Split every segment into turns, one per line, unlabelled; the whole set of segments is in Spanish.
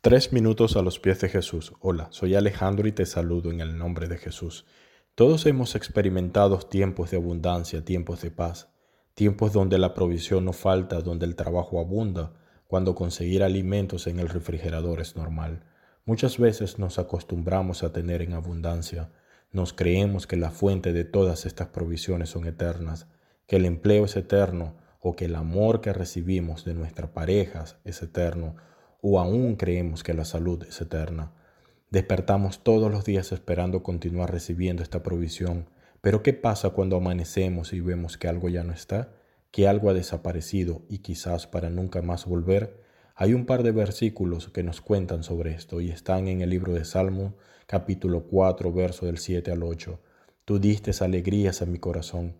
Tres minutos a los pies de Jesús. Hola, soy Alejandro y te saludo en el nombre de Jesús. Todos hemos experimentado tiempos de abundancia, tiempos de paz, tiempos donde la provisión no falta, donde el trabajo abunda, cuando conseguir alimentos en el refrigerador es normal. Muchas veces nos acostumbramos a tener en abundancia, nos creemos que la fuente de todas estas provisiones son eternas, que el empleo es eterno o que el amor que recibimos de nuestras parejas es eterno o aún creemos que la salud es eterna. Despertamos todos los días esperando continuar recibiendo esta provisión, pero ¿qué pasa cuando amanecemos y vemos que algo ya no está? Que algo ha desaparecido y quizás para nunca más volver. Hay un par de versículos que nos cuentan sobre esto y están en el libro de Salmo capítulo 4 verso del 7 al 8. Tú diste alegrías a mi corazón,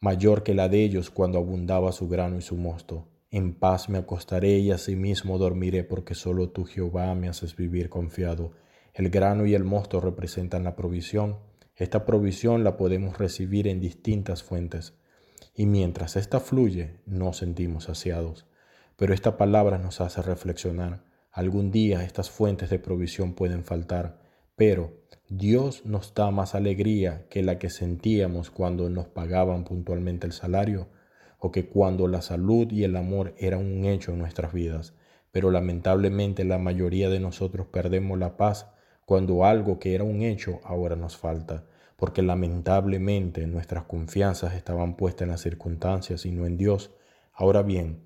mayor que la de ellos cuando abundaba su grano y su mosto. En paz me acostaré y asimismo dormiré, porque solo tú, Jehová, me haces vivir confiado. El grano y el mosto representan la provisión. Esta provisión la podemos recibir en distintas fuentes. Y mientras esta fluye, no sentimos saciados. Pero esta palabra nos hace reflexionar. Algún día estas fuentes de provisión pueden faltar, pero Dios nos da más alegría que la que sentíamos cuando nos pagaban puntualmente el salario o que cuando la salud y el amor eran un hecho en nuestras vidas, pero lamentablemente la mayoría de nosotros perdemos la paz cuando algo que era un hecho ahora nos falta, porque lamentablemente nuestras confianzas estaban puestas en las circunstancias y no en Dios. Ahora bien,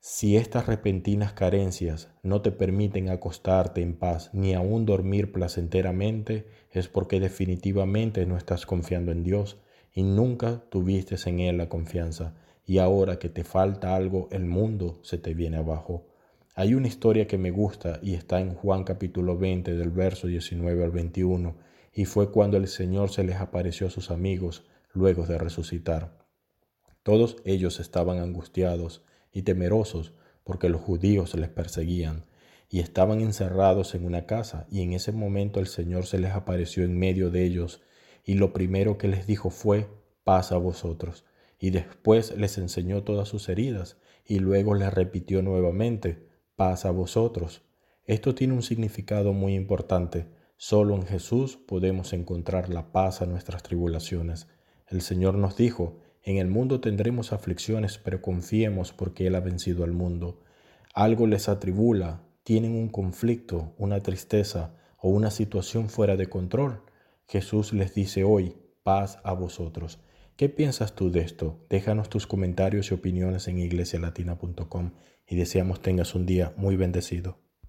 si estas repentinas carencias no te permiten acostarte en paz ni aún dormir placenteramente, es porque definitivamente no estás confiando en Dios y nunca tuviste en Él la confianza y ahora que te falta algo, el mundo se te viene abajo. Hay una historia que me gusta y está en Juan capítulo 20 del verso 19 al 21 y fue cuando el Señor se les apareció a sus amigos luego de resucitar. Todos ellos estaban angustiados y temerosos porque los judíos les perseguían y estaban encerrados en una casa y en ese momento el Señor se les apareció en medio de ellos y lo primero que les dijo fue paz a vosotros y después les enseñó todas sus heridas y luego les repitió nuevamente, paz a vosotros. Esto tiene un significado muy importante. Solo en Jesús podemos encontrar la paz a nuestras tribulaciones. El Señor nos dijo, en el mundo tendremos aflicciones, pero confiemos porque Él ha vencido al mundo. Algo les atribula, tienen un conflicto, una tristeza o una situación fuera de control. Jesús les dice hoy, paz a vosotros. ¿Qué piensas tú de esto? Déjanos tus comentarios y opiniones en iglesialatina.com y deseamos tengas un día muy bendecido.